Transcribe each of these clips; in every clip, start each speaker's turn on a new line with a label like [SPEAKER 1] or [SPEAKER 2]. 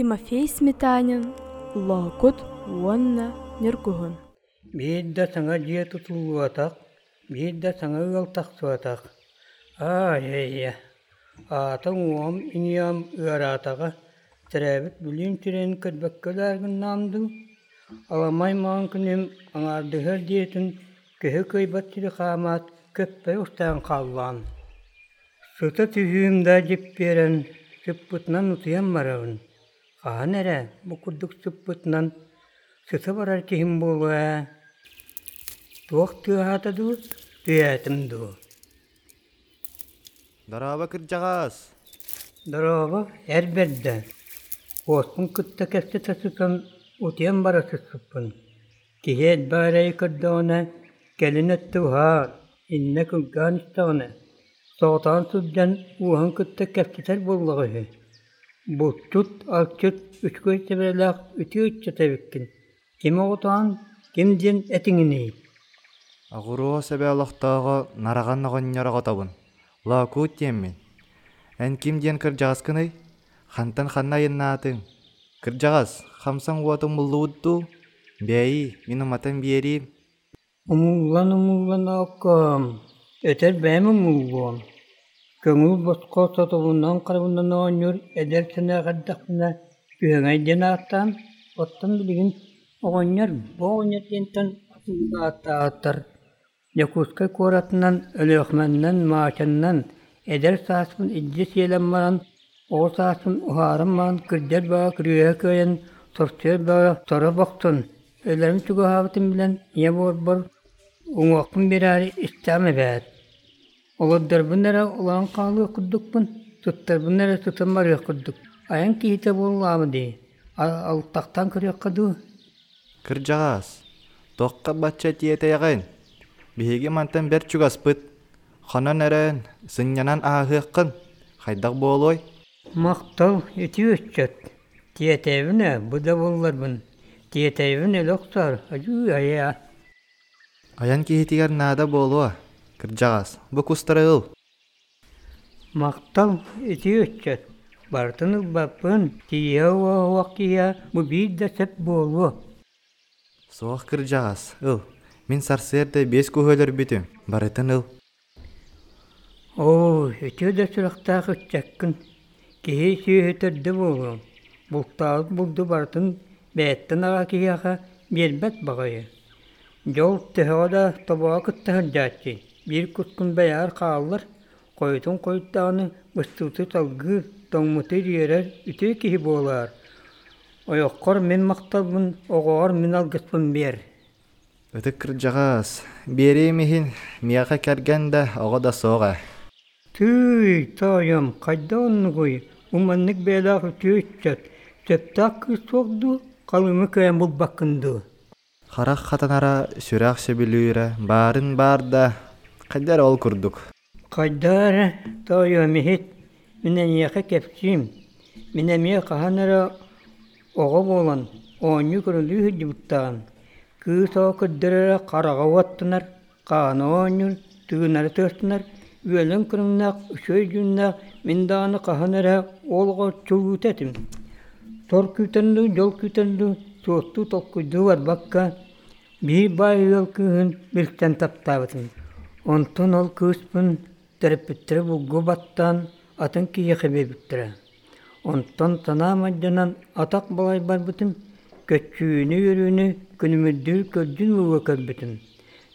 [SPEAKER 1] Тимофей Сметанин, Локут Уонна Нергугун.
[SPEAKER 2] Биидда саңа дие тутулуатак, биидда саңа ыалтахсуатак. Ай-яй-я. Ата уом иниям ыаратага, тәрәбит бүлін тирен кырбаккаларгын намду. Аламай маан күнем аңардыгар диетин көһө көйбат тири хаамат көппе устан қаллан. Сута түйүмда жеп берен, сүппутнан утуям барабын. Хаан әрә, бу курдук сүппутнан, сута барар кихим болуа. Туох тыахатаду, тыятымду.
[SPEAKER 3] Дараба кырджагас.
[SPEAKER 2] Дорога әрберді. Оспун күтті кәсті тасысын утиян бара сыспын. Кихет барай кырдоона кәлін өттуға инне күгган истағына. Соғытан сүдден ухан күтті кәстітер боллағы. Бұттут, алчыт, үчкөй себелек үті үтчі тәбіккін. Кем оғытан, кем ден әтіңіне.
[SPEAKER 3] Агуроо себе алохтоого нараган ногонньорого тобун. Лоокуут тиэммин. Эн ким диэн кырджагас кыный? Хантан ханна яннаатың. Кырджагас, хамсан уотун муллуутту. Бэйи, мин уматан биерим.
[SPEAKER 2] Умуллан умуллан аккам. Этер бәмі умуллан. Көңіл босқо сотылынан қарбынан оңыр әдер сіне ғаддақына күйеңай ден аттан, оттан білігін оғынер боғынер дентен ата аттар. Якутскай коратынан, өлөкмәннән, маачаннан, әдер сааспын иджи сиелен маран, о сааспын ухарым маран кірдер баа кірüе көйен, торчер баа уңақпын берәрі бұнара олан қалы құддықпын, бар құддық. Аян кейті болуламы дей. Алтақтан көрек қаду.
[SPEAKER 3] Кырджагас, тоққа бачча тиете яғын. Биһиги мантан бер чугаспыт. Ханан эрен, сыннянан аахыаққын. Хайдақ болой.
[SPEAKER 2] Мақтал еті өтчет. Тиетевіне бұда болларбын. Тиетевіне лоқтар, ажу ая.
[SPEAKER 3] Аян киһитигер наада болуа. Кырджагас, бу кустарыл.
[SPEAKER 2] Мақтал еті өтчет. Бартын бапын, тия уақия, бұ бейді сәп болу.
[SPEAKER 3] Соох кырджагас, ыл. Мин сарсерде бес күхөлөр бүтүм. Барытын ыл.
[SPEAKER 2] О, еті де сұрақтағы өтчәккін. Кеhe сүйетірді болу. Бұлтағы бұлды бартын бәттін аға кияға бербәт бағайы. Жол тыһода тобуа кыттыһын жааччы. Бир куткун бәяр хааллар, койтун койттааны быстыты талгы тоңмуты диерер үтө киһи болар. Ойоққор мен мақталбын, оғоор мен алгыспын бер.
[SPEAKER 3] Өтік кырджагас, беремихин мияқа кәрген да оға да соға.
[SPEAKER 2] Түй, тайым, қайда оннугуй, уманнык бәлағы түйетчет. Септак кыз соғду, қалымы көйен бұл бақынды.
[SPEAKER 3] Харах хатанара сүрәк сөбілүйрі, барын бар да, қайдар ол күрдік.
[SPEAKER 2] Қайдар, тайым, мехет, менен яқа кепсим. Менен мия қаханара оға болан, көрілі хүдді бұттаған. Кыз оқыддырыра қараға уаттынар, қаны оңыр, түйінары төстінар, Үөлен күрүннәк, үшөй даны қаханара олға чугут этим. Тор күтенду, жол күтенду, суосту толкуйду бар бакка, бир бай үөл күхін билтен таптабытын. Онтон ол күспін, терепіттірі бұлгу баттан, атын кие хебебіттірі. Онтон тана маджанан атақ балай бар бітім, көтчүүнү үрүүнү күнүмүддүр көрдүн уға көрбүтүм.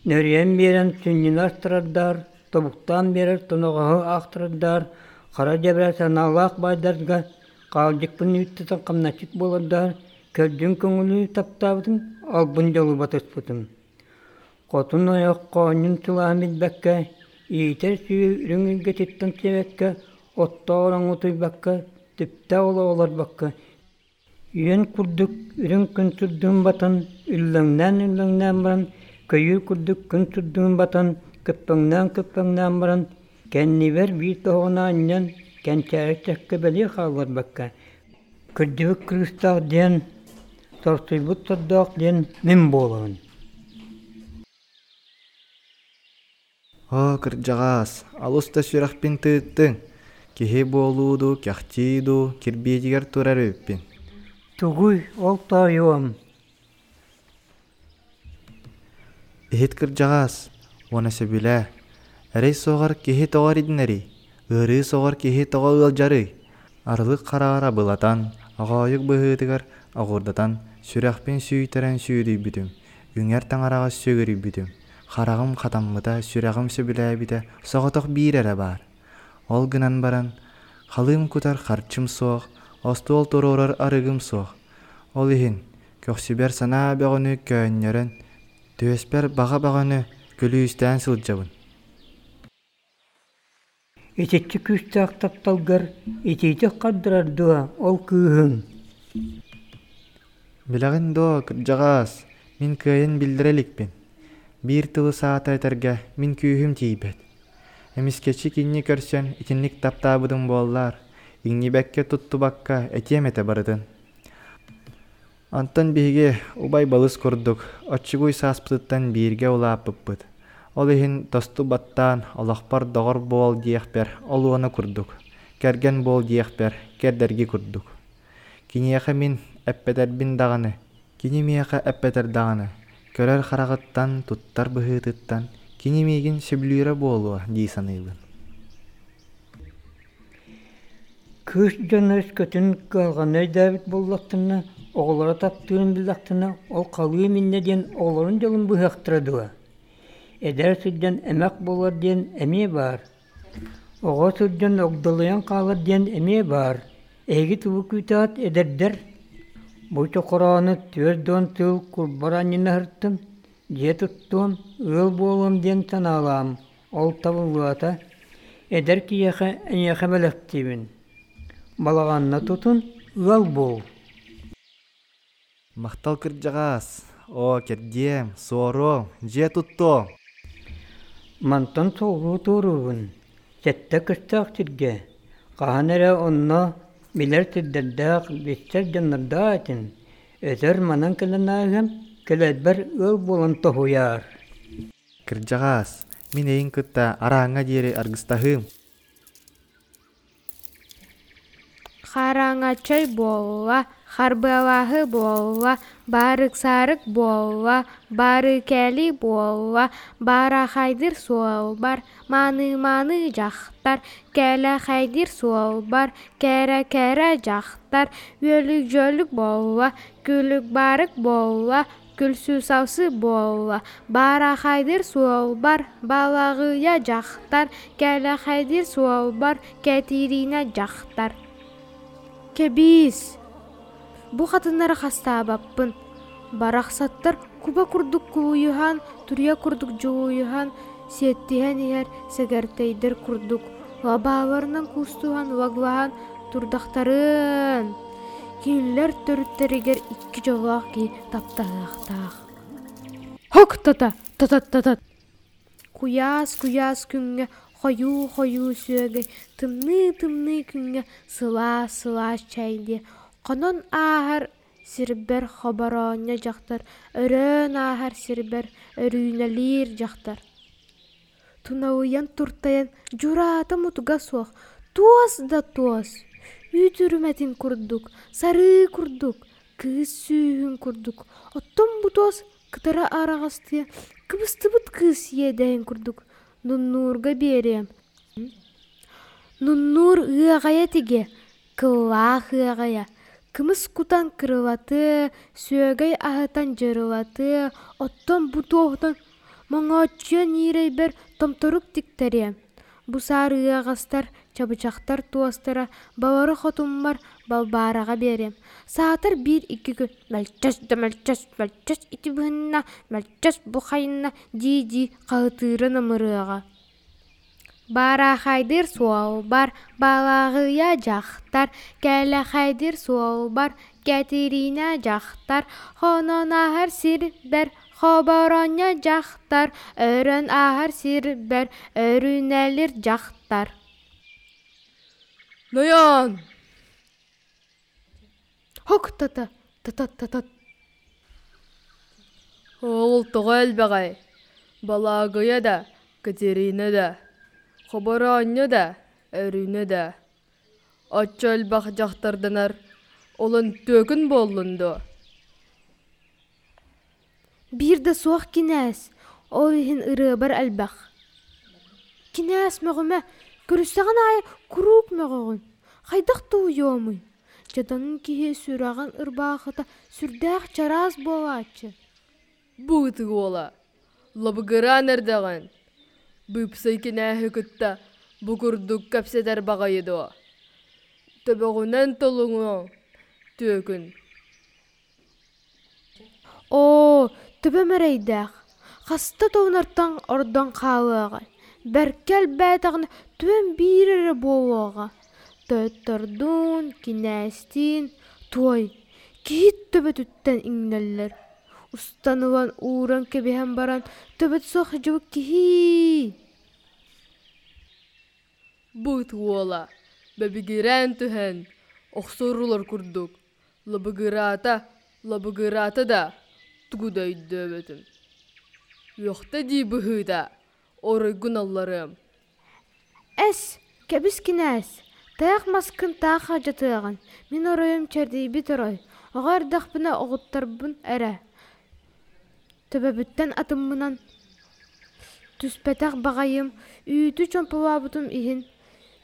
[SPEAKER 2] Нөриен берен сүннин астырардар, тобуктан берер тоноғағы ақтырардар, қара жебрер саналақ байдарга, қалжықпын үттітін қамначык болардар, көрдүн көңілі таптабытын, албын жолы батыспытым. Қотын тұламид бәккә, иетер сүйі үріңілге теттін себәккә, отта оран ұтый бәккә, тіпті ола олар бәккә. Үйен күрдік үрін күн түрдүн батын, үлләңнән үлләңнән баран, көйір күрдік күн түрдүн батын, көппөңнән көппөңнән кәннибер бир тоғына кәнчәрі мен.
[SPEAKER 3] О, кырджагас, алуста сүрәхпин тыттың. Кихи болуду, кяхтиду, кирбиетигер турар өппин.
[SPEAKER 2] Тугуй ол тойуам.
[SPEAKER 3] Ихит кырдьаҕаас, уона сөбүлээ. Эрей соҕар киһи тоҕор идинэри, ырыы соҕор киһи тоҕо ыалдьарый. Арылык хараара былатан, оҕоойук быһыытыгар оҕурдатан сүрэхпин сүүйтэрэн сүүрүйбүтүм, үҥэр таҥарағас сөгөрүйбүтүм. Харағым хатаммыта сүрэҕим сөбүлээбитэ соҕотох биирэрэ баар. Ол гынан баран, халыым кутар харчым суох, остуол туруурар арыгым суох. Ол иһин, көхсүбэр санаа бөҕөнү көөннөрөн, төөспэр баҕа баҕаны көлүүстään сылдьабын.
[SPEAKER 2] Итиччи күстәк тапталгар, ититек каддырар дуа ол кыыһын.
[SPEAKER 3] Билэгин доо кырдьаҕаас, мин кыайын билдирэликпин. Биир тылы саата этэргэ мин күүһүм тиийбэт. Эмискечи кинни көрсөн итинник таптаабыдын буоллар, иҥнибэкке туттубакка этиэмэтэ барытын. Антон биһиги убай балыс курдук, оччугуй сааспытыттан бииргэ улааппыппыт. Ол иһин тосту баттаан олохпар доҕор буол диэхпэр олуону курдук. Кэрген буол диэхпэр кэрдэрги курдук. Киниэхэ мин эппэтэрбин даҕаны, кини миэхэ эппэтэр даҕаны. Көрөр хараҕыттан туттар быһыытыттан кини миигин сөбүлүүрэ буолуа дии саныыбын.
[SPEAKER 2] Кыыс дьоннос көтүн калганой дабит боллактына, оҕолора таптыын биллактына, ол калыы минне диэн оҕолорун дьолун быһыахтыра дуа. Эдэр сылдьан эмэк болар диэн эмиэ баар. Оҕо сылдьан огдолуян каалар диэн эмиэ баар. Эги тубу күтаат эдердер. Бу чокороону түөр дон тыл курбараннина хырттым. Дие туттуом, ыал буолум диэн санаалаам. Ол табылуата. Эдер киэхэ эниэхэ мэлэхтибин. Балаганна тутун, ыал буол.
[SPEAKER 3] Мактал кырдьаҕаас, о кердиэм, суору, дьиэ туттуом.
[SPEAKER 2] Мантан соғу туруун. Сетте кыстақ тирге. Qahan эрэ онно билер тирдердақ бистер жаннарда атин. Өтөр манан кыленаагам келедбер ыл болан тохуяр.
[SPEAKER 3] Кырдьаҕаас, мин эйин кытта арааҥҥа диэри аргыстаһыым.
[SPEAKER 4] Хараңачай болла, харбалаһы болла, болла, барыкәли болла, барахайдыр суолбар, маны-маны жақтар, кәләхайдыр суолбар, кәрә-кәрә жақтар, өлік-жөлік болла, күлік-барык болла, күлсү-саусы болла, барахайдыр суолбар, балағыя жақтар, кәләхайдыр суолбар, кәтирина жақтар. Кебис. Бу хатыннары хастаабаппын. Барахсаттар куба курдук кууйухан, турия курдук жууйухан, сиэттиһэн иһэр сэгэртэйдэр курдук. Лабааларынан кустухан лаглахан турдахтарын. Кииллер төрүттэригер икки жолоох ки таптаахтаах. Хок тата, тата тата. Куяс куяс күнгө хою хою сүөгө тымны тымны күнгө сыла сыла чайды. Конон аахар сирбер хобороня жактар, өрөн аахар сирбер өрүүнэлир жактар. Тунауян туртаян журата мутуга суох, туос да туос. Үтүрүмэтин курдук, сары курдук, кыз сүүһүн курдук. Оттон бутуос кытара арагастыя, кыбыстыбыт кыз едейин курдук. Нуннуурга берем. Нуннур ыагая тиге, кыллаах ыагая. Кымыс кутан кырылаты, сүөгэй аһытан жырылаты, оттон бутуохтан моңоччуан иирейбер томторук тиктере. Бусаар ыагастар, чабычактар туостара, балары хотуммар балбаарага берем. Саатар бир икки күн мэлчэс да мэлчэс, мэлчэс ити быһынна, мэлчэс бухайынна, ди-ди каһытыыры намырыага. Барахайдыр суол бар, балағыя жақтар, кәләхайдыр суол бар, Кәтерина жақтар, хонон ахар хобороня жақтар, өрөн ахар сир бер, өрүнәлір жақтар.
[SPEAKER 1] Ноян!
[SPEAKER 4] Хок тата, тата тата.
[SPEAKER 1] Ол тоғал бәғай. Балағыя да, Катерина да, Хобороння да, өрүнө да. Очол бақ жақтардынар, Олон төкін боллунду.
[SPEAKER 4] Бир да суох кинээс. Ол иһин ырыабар албах. Кинээс mögüme көрүстәгән ай курук mögüгүн. Хайдах туу йомуй. Жаданын киһи сүраган ырбаахыта сүрдәх чарас болачы.
[SPEAKER 1] Быты ола. Лабыгыран эрдәгән. Быпсай кинәһе кытта бугурдук кәпсәдәр багайыды. Төбөгүнән толуңу төкін.
[SPEAKER 4] О, төбөмөрәйдәх. Хаста тоунартан ордон хаалыга. Беркел бәтәгне түен бирере болуга. Төттөрдүн, кинәстин, той. Кит төбө түттен иңнәлләр. Устанылан уран кебеһен баран төбөт сох жыбык киһи.
[SPEAKER 1] Быт ола. Бәбигерән түһән. Охсорулар курдук. Лабыгырата, лабыгырата да тугудай дөбөтүм. Йохта ди быһыда. Гуналларым.
[SPEAKER 4] Әс, кәбис кинәс. Таяк маскын таха жатыган. Мин оройым чәрди бит орой. Агар дахпына огыттарбын әрә. Төбәбүттән атыммынан түспәтәк багайым, үйүтү чомпалабытым иһин.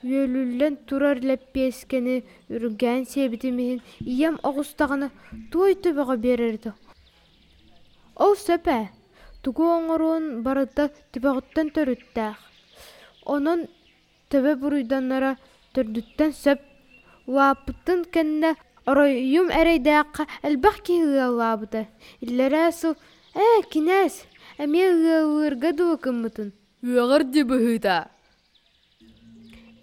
[SPEAKER 4] Үөлүллен турар ләппескени үргән себитим иһин. Ием огустаганы той төбәгә берерди. Ол сөпә. Тугу оңорун барыта төбәгыттан төрүттәк. Онон төбе буруйданнара төрдүттен сөп. Лапытын кенне оройум әрейдәкка әлбәх киһиаллабыта. Илләрә су, «Ә, кинәс, әме ыалырга дуакыммытын».
[SPEAKER 1] Үәгір ди быһыда.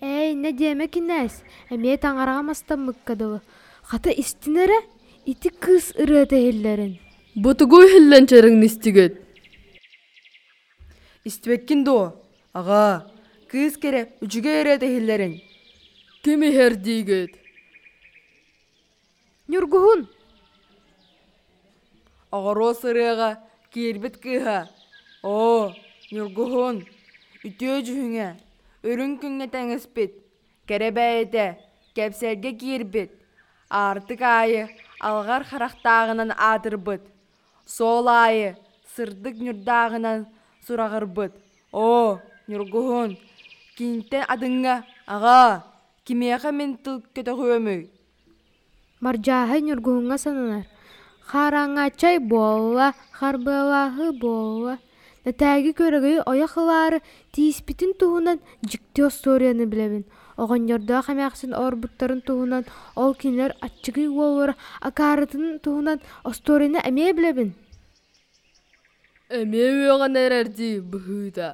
[SPEAKER 4] Әй, нә деме кинәс, әме таңарага мастан мыккадылы. Хата истинәрә, ити кыз ырыта хилләрен.
[SPEAKER 1] Бутугу хилленчерин нистигет.
[SPEAKER 5] Истебеккин до. Ага, кыз кере эре тehillerin.
[SPEAKER 1] Кими хер дигет.
[SPEAKER 4] Нюргуһун,
[SPEAKER 5] Агаро сырыга кирбит кыха. О, нюргуһун. Үтөө жүһүңә. Өрүн күнгә тәңеспит. Керебәйте, кәпсәргә кирбит. Артык айы алгар характагынан атырбыт. Сол айы сырдык нюрдагынан сурагырбыт. О, нюргуһун. Кинтен адыңга, ага, кимеха мен тыл көтөгөмөй.
[SPEAKER 4] маржаһы нюргуһунга сананар. Хараңачай болла, харбалаһы болла. Нәтәги көрөгөй ояхылары тииспитин туһунан жикти историяны билебин. Оҕонньордоо хамаахсын орбуттарын туһунан ол кинилер аччыгый уоллара акаарытын туһунан осторияны эмиэ билебин.
[SPEAKER 1] Эме үәгән әрәрди быһыда.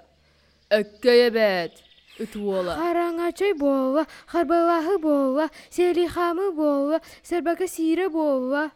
[SPEAKER 1] Әккәйә бәт. Үтуола.
[SPEAKER 4] Хараңачай болла, харбалаһы болла, селихамы болла, сәрбәкә сире болла.